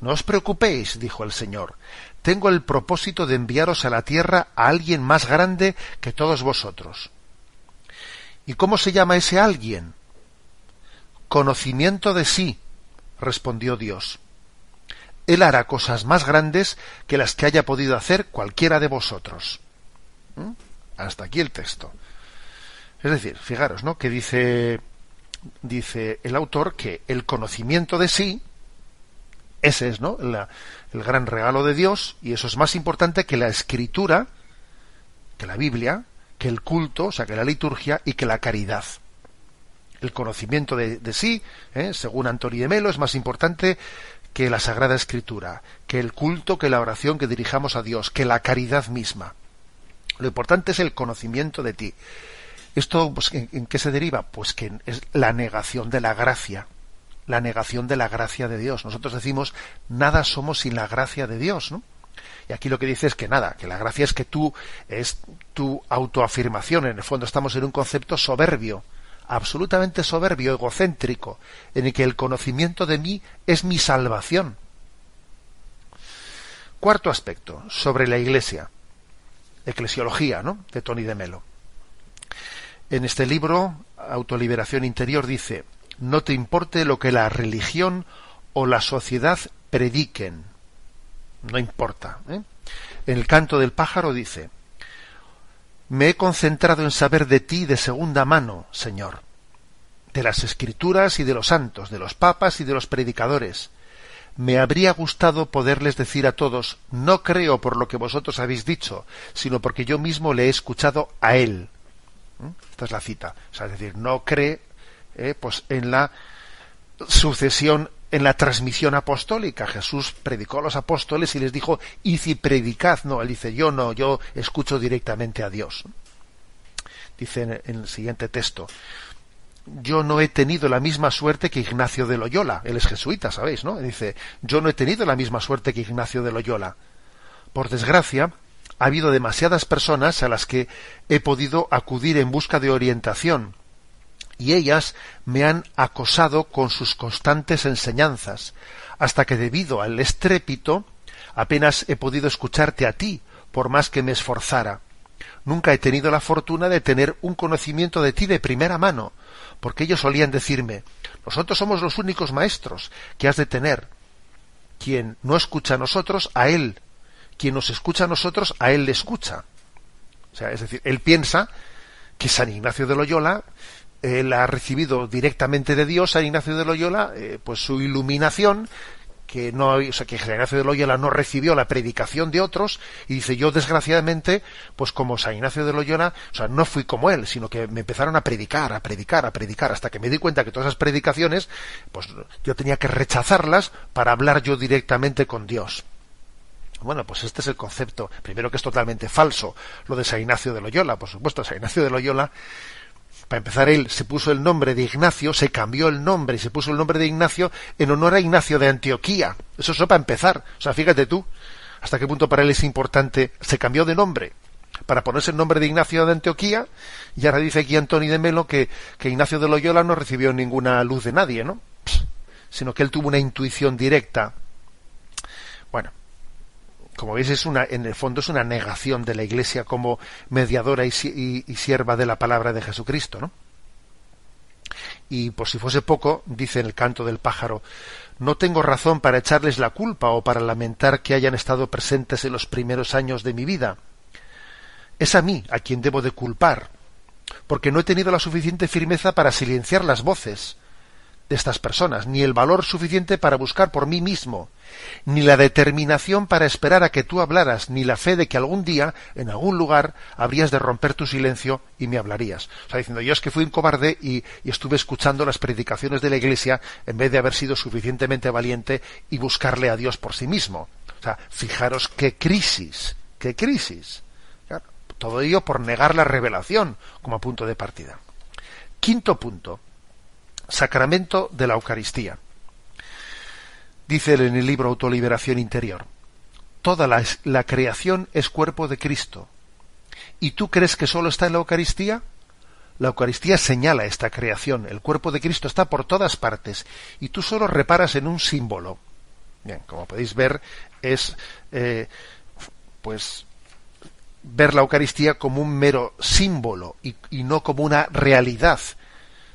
No os preocupéis, dijo el Señor, tengo el propósito de enviaros a la tierra a alguien más grande que todos vosotros. ¿Y cómo se llama ese alguien? Conocimiento de sí, respondió Dios. Él hará cosas más grandes que las que haya podido hacer cualquiera de vosotros. ¿Mm? Hasta aquí el texto. Es decir, fijaros, ¿no? Que dice, dice el autor que el conocimiento de sí, ese es, ¿no? el gran regalo de Dios, y eso es más importante que la escritura, que la Biblia, que el culto, o sea, que la liturgia y que la caridad. El conocimiento de, sí, ¿eh? según Antonio de Melo, es más importante que la Sagrada Escritura, que el culto, que la oración que dirijamos a Dios, que la caridad misma. Lo importante es el conocimiento de ti. ¿Esto pues, ¿en, qué se deriva? Pues que es la negación de la gracia la negación de la gracia de Dios. Nosotros decimos, nada somos sin la gracia de Dios, ¿no? Y aquí lo que dice es que nada, que la gracia es que tú, es tu autoafirmación, en el fondo estamos en un concepto soberbio, absolutamente soberbio, egocéntrico, en el que el conocimiento de mí es mi salvación. Cuarto aspecto, sobre la Iglesia, eclesiología, ¿no? De Tony de Melo. En este libro, Autoliberación Interior, dice, no te importe lo que la religión o la sociedad prediquen. No importa. ¿eh? En el canto del pájaro dice, me he concentrado en saber de ti de segunda mano, Señor, de las escrituras y de los santos, de los papas y de los predicadores. Me habría gustado poderles decir a todos, no creo por lo que vosotros habéis dicho, sino porque yo mismo le he escuchado a él. ¿Eh? Esta es la cita. O sea, es decir, no cree eh, pues en la sucesión, en la transmisión apostólica. Jesús predicó a los apóstoles y les dijo, y si predicad, no, él dice, yo no, yo escucho directamente a Dios. Dice en, el siguiente texto, yo no he tenido la misma suerte que Ignacio de Loyola, él es jesuita, ¿sabéis? ¿no? Dice, yo no he tenido la misma suerte que Ignacio de Loyola. Por desgracia, ha habido demasiadas personas a las que he podido acudir en busca de orientación, y ellas me han acosado con sus constantes enseñanzas, hasta que debido al estrépito apenas he podido escucharte a ti, por más que me esforzara. Nunca he tenido la fortuna de tener un conocimiento de ti de primera mano, porque ellos solían decirme nosotros somos los únicos maestros que has de tener. Quien no escucha a nosotros, a él. Quien nos escucha a nosotros, a él le escucha. O sea, es decir, él piensa que San Ignacio de Loyola él ha recibido directamente de Dios a Ignacio de Loyola eh, pues su iluminación que no o sea, que Ignacio de Loyola no recibió la predicación de otros y dice yo desgraciadamente pues como San Ignacio de Loyola o sea no fui como él sino que me empezaron a predicar a predicar a predicar hasta que me di cuenta que todas esas predicaciones pues yo tenía que rechazarlas para hablar yo directamente con Dios bueno, pues este es el concepto. Primero que es totalmente falso lo de San Ignacio de Loyola. Por supuesto, San Ignacio de Loyola Para empezar, él se puso el nombre de Ignacio, se cambió el nombre y se puso el nombre de Ignacio en honor a Ignacio de Antioquía. Eso es para empezar. O sea, fíjate tú, hasta qué punto para él es importante. Se cambió de nombre para ponerse el nombre de Ignacio de Antioquía y ahora dice aquí Antoni de Melo que, que Ignacio de Loyola no recibió ninguna luz de nadie, ¿no? Sino que él tuvo una intuición directa. Como veis, es una, en el fondo es una negación de la Iglesia como mediadora y, sierva de la palabra de Jesucristo, ¿no? Y por si fuese poco, dice en el canto del pájaro, no tengo razón para echarles la culpa o para lamentar que hayan estado presentes en los primeros años de mi vida. Es a mí a quien debo de culpar, porque no he tenido la suficiente firmeza para silenciar las voces, estas personas, ni el valor suficiente para buscar por mí mismo, ni la determinación para esperar a que tú hablaras, ni la fe de que algún día, en algún lugar, habrías de romper tu silencio y me hablarías. O sea, diciendo, yo es que fui un cobarde y, y estuve escuchando las predicaciones de la Iglesia en vez de haber sido suficientemente valiente y buscarle a Dios por sí mismo. O sea, fijaros qué crisis, qué crisis. todo ello por negar la revelación como punto de partida. Quinto punto Sacramento de la Eucaristía. Dice en el libro Autoliberación Interior. Toda la, creación es cuerpo de Cristo. ¿Y tú crees que solo está en la Eucaristía? La Eucaristía señala esta creación. El cuerpo de Cristo está por todas partes. Y tú solo reparas en un símbolo. Bien, como podéis ver, es eh, pues ver la Eucaristía como un mero símbolo y no como una realidad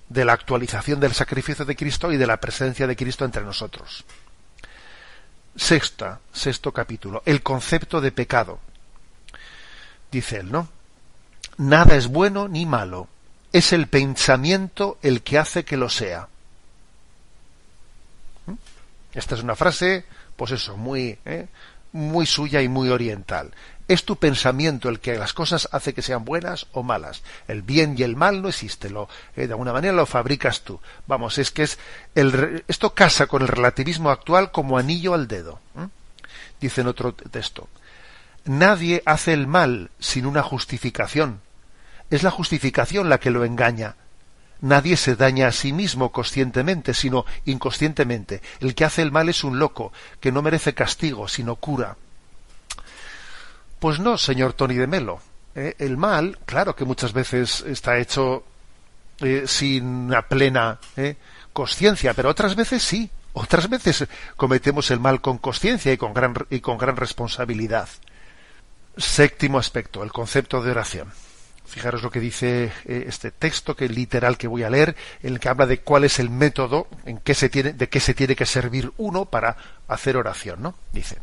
de la actualización del sacrificio de Cristo y de la presencia de Cristo entre nosotros. Sexta, sexto capítulo, el concepto de pecado. Dice él, ¿no? Nada es bueno ni malo, es el pensamiento el que hace que lo sea. ¿Mm? Esta es una frase, pues eso, muy, ¿eh? muy suya y muy oriental. Es tu pensamiento el que las cosas hace que sean buenas o malas. El bien y el mal no existe, lo, eh, de alguna manera lo fabricas tú. Vamos, es que es esto casa con el relativismo actual como anillo al dedo. Dice en otro texto, nadie hace el mal sin una justificación. Es la justificación la que lo engaña. Nadie se daña a sí mismo conscientemente, sino inconscientemente. El que hace el mal es un loco, que no merece castigo, sino cura. Pues no, señor Tony de Melo. Eh, el mal, claro que muchas veces está hecho eh, sin una plena eh, conciencia, pero otras veces sí. Otras veces cometemos el mal con conciencia y con gran y con gran responsabilidad. Séptimo aspecto, el concepto de oración. Fijaros lo que dice este texto que literal que voy a leer, en el que habla de cuál es el método en qué se tiene, de qué se tiene que servir uno para hacer oración, ¿no? Dice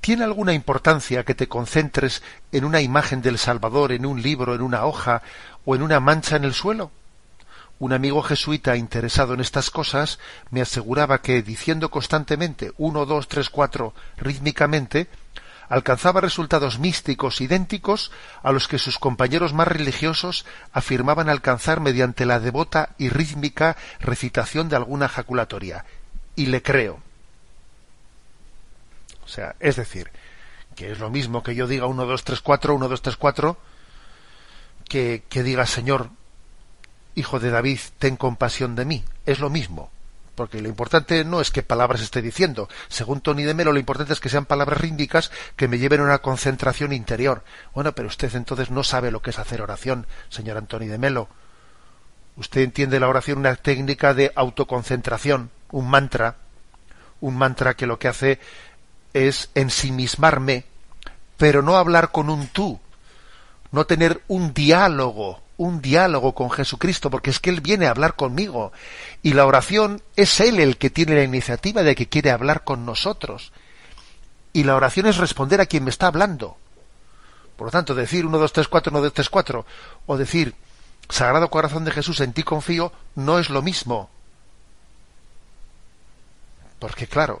¿Tiene alguna importancia que te concentres en una imagen del Salvador, en un libro, en una hoja o en una mancha en el suelo? Un amigo jesuita interesado en estas cosas me aseguraba que diciendo constantemente uno, dos, tres, cuatro rítmicamente, alcanzaba resultados místicos idénticos a los que sus compañeros más religiosos afirmaban alcanzar mediante la devota y rítmica recitación de alguna jaculatoria. Y le creo. O sea, es decir, que es lo mismo que yo diga 1, 2, 3, 4, 1, 2, 3, 4, que, que diga Señor, Hijo de David, ten compasión de mí. Es lo mismo. Porque lo importante no es qué palabras esté diciendo. Según Tony de Melo, lo importante es que sean palabras ríndicas que me lleven a una concentración interior. Bueno, pero usted entonces no sabe lo que es hacer oración, señor Antoni de Melo. Usted entiende la oración una técnica de autoconcentración, un mantra, un mantra que lo que hace es ensimismarme, pero no hablar con un tú, no tener un diálogo, un diálogo con Jesucristo, porque es que Él viene a hablar conmigo. Y la oración es Él el que tiene la iniciativa de que quiere hablar con nosotros. Y la oración es responder a quien me está hablando. Por lo tanto, decir 1, 2, 3, 4, 1, 2, 3, 4, o decir Sagrado Corazón de Jesús, en ti confío, no es lo mismo. Porque claro,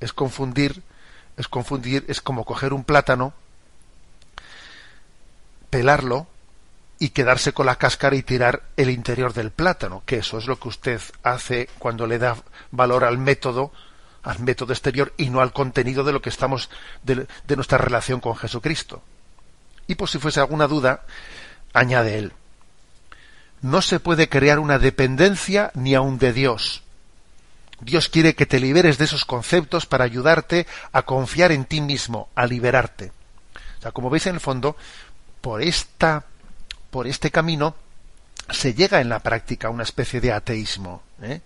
es confundir es confundir, es como coger un plátano, pelarlo y quedarse con la cáscara y tirar el interior del plátano, que eso es lo que usted hace cuando le da valor al método, al método exterior y no al contenido de lo que estamos, de, de nuestra relación con Jesucristo. Y por si fuese alguna duda, añade él, no se puede crear una dependencia ni aun de Dios. Dios quiere que te liberes de esos conceptos para ayudarte a confiar en ti mismo, a liberarte. O sea, como veis en el fondo, por esta, por este camino se llega en la práctica a una especie de ateísmo. ¿eh?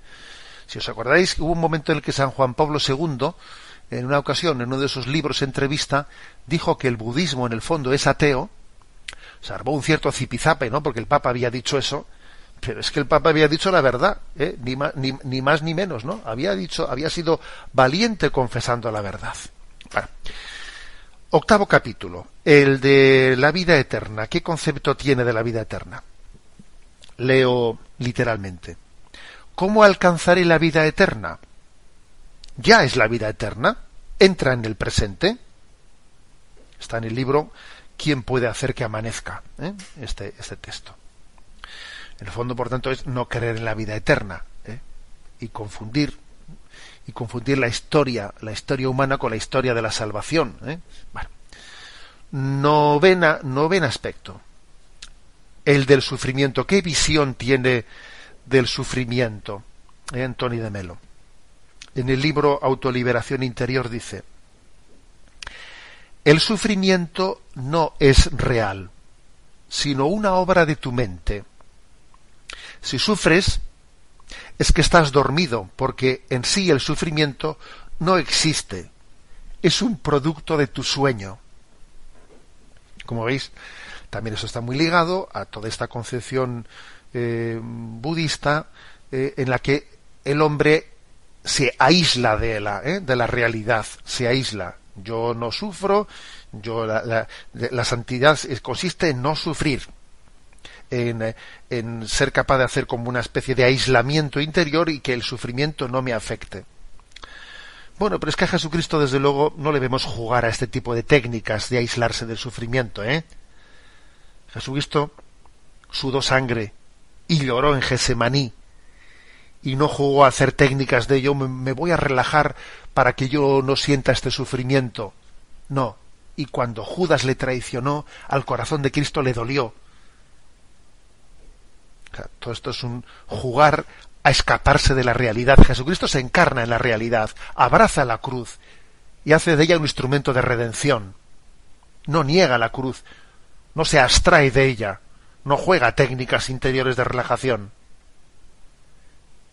Si os acordáis, hubo un momento en el que San Juan Pablo II, en una ocasión, en uno de esos libros entrevista, dijo que el budismo en el fondo es ateo, armó un cierto zipizape, ¿no? Porque el Papa había dicho eso, pero es que el Papa había dicho la verdad, ¿eh? ni, más, ni, menos, ¿no? Había dicho, había sido valiente confesando la verdad. Octavo capítulo, el de la vida eterna. ¿Qué concepto tiene de la vida eterna? Leo literalmente. ¿Cómo alcanzaré la vida eterna? Ya es la vida eterna. Entra en el presente. Está en el libro ¿Quién puede hacer que amanezca? ¿Eh? Este, este texto. El fondo, por tanto, es no creer en la vida eterna ¿eh? y confundir y confundir la historia, la historia humana con la historia de la salvación. ¿eh? Novena, aspecto. El del sufrimiento. ¿Qué visión tiene del sufrimiento? ¿Eh? Antoni de Melo. En el libro Autoliberación Interior dice, el sufrimiento no es real, sino una obra de tu mente. Si sufres, es que estás dormido, porque en sí el sufrimiento no existe, es un producto de tu sueño. Como veis, también eso está muy ligado a toda esta concepción eh, budista eh, en la que el hombre se aísla de la, eh, de la realidad, se aísla. Yo no sufro, yo la, la, la santidad consiste en no sufrir, en, en, ser capaz de hacer como una especie de aislamiento interior y que el sufrimiento no me afecte. Bueno, pero es que a Jesucristo, desde luego, no le vemos jugar a este tipo de técnicas de aislarse del sufrimiento, ¿eh? Jesucristo sudó sangre y lloró en Gesemaní y no jugó a hacer técnicas de yo me voy a relajar para que yo no sienta este sufrimiento. No. Y cuando Judas le traicionó, al corazón de Cristo le dolió todo esto es un jugar a escaparse de la realidad. Jesucristo se encarna en la realidad, abraza la cruz y hace de ella un instrumento de redención. No niega la cruz, no se abstrae de ella, no juega técnicas interiores de relajación.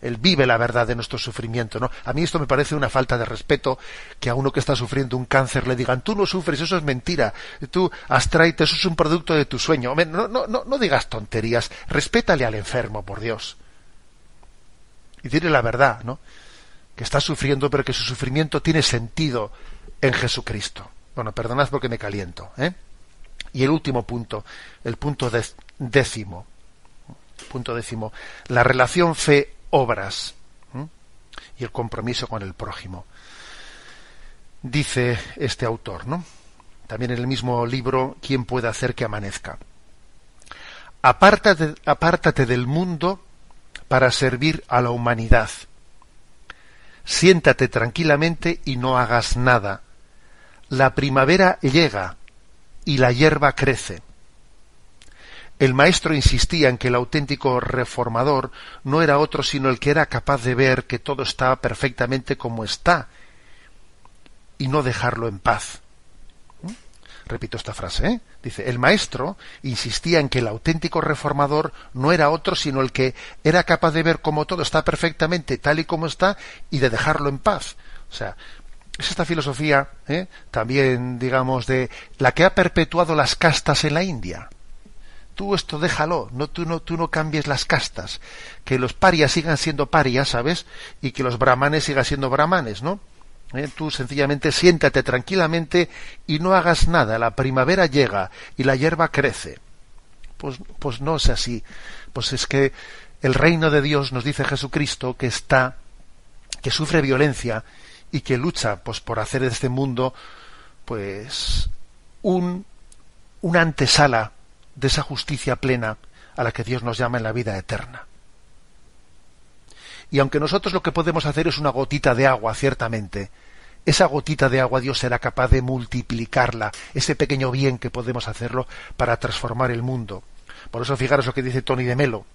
Él vive la verdad de nuestro sufrimiento, ¿no? A mí esto me parece una falta de respeto que a uno que está sufriendo un cáncer le digan, tú no sufres, eso es mentira, tú abstraite, eso es un producto de tu sueño. No, no, no, no digas tonterías, respétale al enfermo, por Dios. Y dile la verdad, ¿no? Que está sufriendo, pero que su sufrimiento tiene sentido en Jesucristo. Bueno, perdonad porque me caliento, ¿eh? Y el último punto, el punto décimo, punto décimo, la relación fe obras y el compromiso con el prójimo. Dice este autor, ¿no? También en el mismo libro, ¿Quién puede hacer que amanezca? Apártate, apártate del mundo para servir a la humanidad. Siéntate tranquilamente y no hagas nada. La primavera llega y la hierba crece. El maestro insistía en que el auténtico reformador no era otro sino el que era capaz de ver que todo está perfectamente como está y no dejarlo en paz. ¿Mm? Repito esta frase. ¿eh? Dice, el maestro insistía en que el auténtico reformador no era otro sino el que era capaz de ver cómo todo está perfectamente tal y como está y de dejarlo en paz. O sea, es esta filosofía ¿eh? también, digamos, de la que ha perpetuado las castas en la India tú esto déjalo, no tú no tú no cambies las castas, que los parias sigan siendo parias, ¿sabes? Y que los brahmanes sigan siendo brahmanes, ¿no? ¿Eh? Tú sencillamente siéntate tranquilamente y no hagas nada. La primavera llega y la hierba crece. Pues, pues no es así. Pues es que el reino de Dios nos dice Jesucristo que está, que sufre violencia y que lucha, pues, por hacer de este mundo, pues, un, una antesala de esa justicia plena a la que Dios nos llama en la vida eterna. Y aunque nosotros lo que podemos hacer es una gotita de agua, ciertamente, esa gotita de agua Dios será capaz de multiplicarla, ese pequeño bien que podemos hacerlo para transformar el mundo. Por eso fijaros lo que dice Tony de Melo.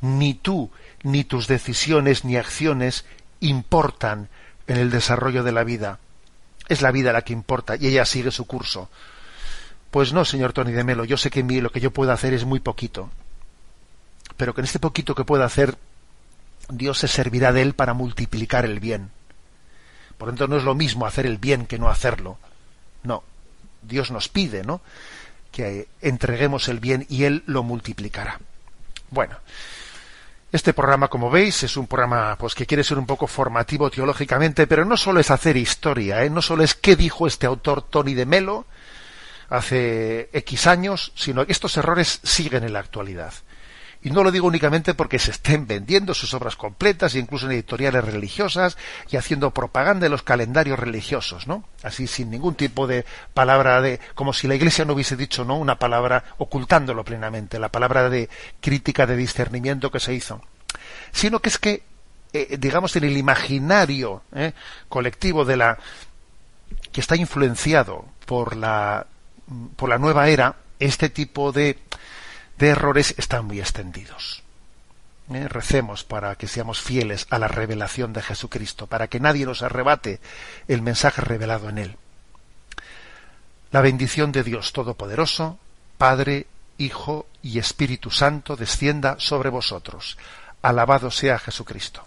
Ni tú, ni tus decisiones, ni acciones importan en el desarrollo de la vida. Es la vida la que importa y ella sigue su curso. Pues no, señor Tony de Melo, yo sé que lo que yo puedo hacer es muy poquito, pero que en este poquito que pueda hacer, Dios se servirá de él para multiplicar el bien. Por lo tanto, no es lo mismo hacer el bien que no hacerlo. No, Dios nos pide, ¿no? Que entreguemos el bien y Él lo multiplicará. Bueno, este programa, como veis, es un programa pues que quiere ser un poco formativo teológicamente, pero no solo es hacer historia, ¿eh? no solo es qué dijo este autor Tony de Melo hace X años, sino que estos errores siguen en la actualidad. Y no lo digo únicamente porque se estén vendiendo sus obras completas, incluso en editoriales religiosas, y haciendo propaganda de los calendarios religiosos, ¿no? Así sin ningún tipo de palabra de, como si la Iglesia no hubiese dicho, ¿no? Una palabra ocultándolo plenamente, la palabra de crítica, de discernimiento que se hizo. Sino que es que, eh, digamos, en el imaginario ¿eh? colectivo de la, que está influenciado por la, por la nueva era, este tipo de de errores están muy extendidos. ¿Eh? Recemos para que seamos fieles a la revelación de Jesucristo, para que nadie nos arrebate el mensaje revelado en él. La bendición de Dios Todopoderoso, Padre, Hijo y Espíritu Santo descienda sobre vosotros. Alabado sea Jesucristo.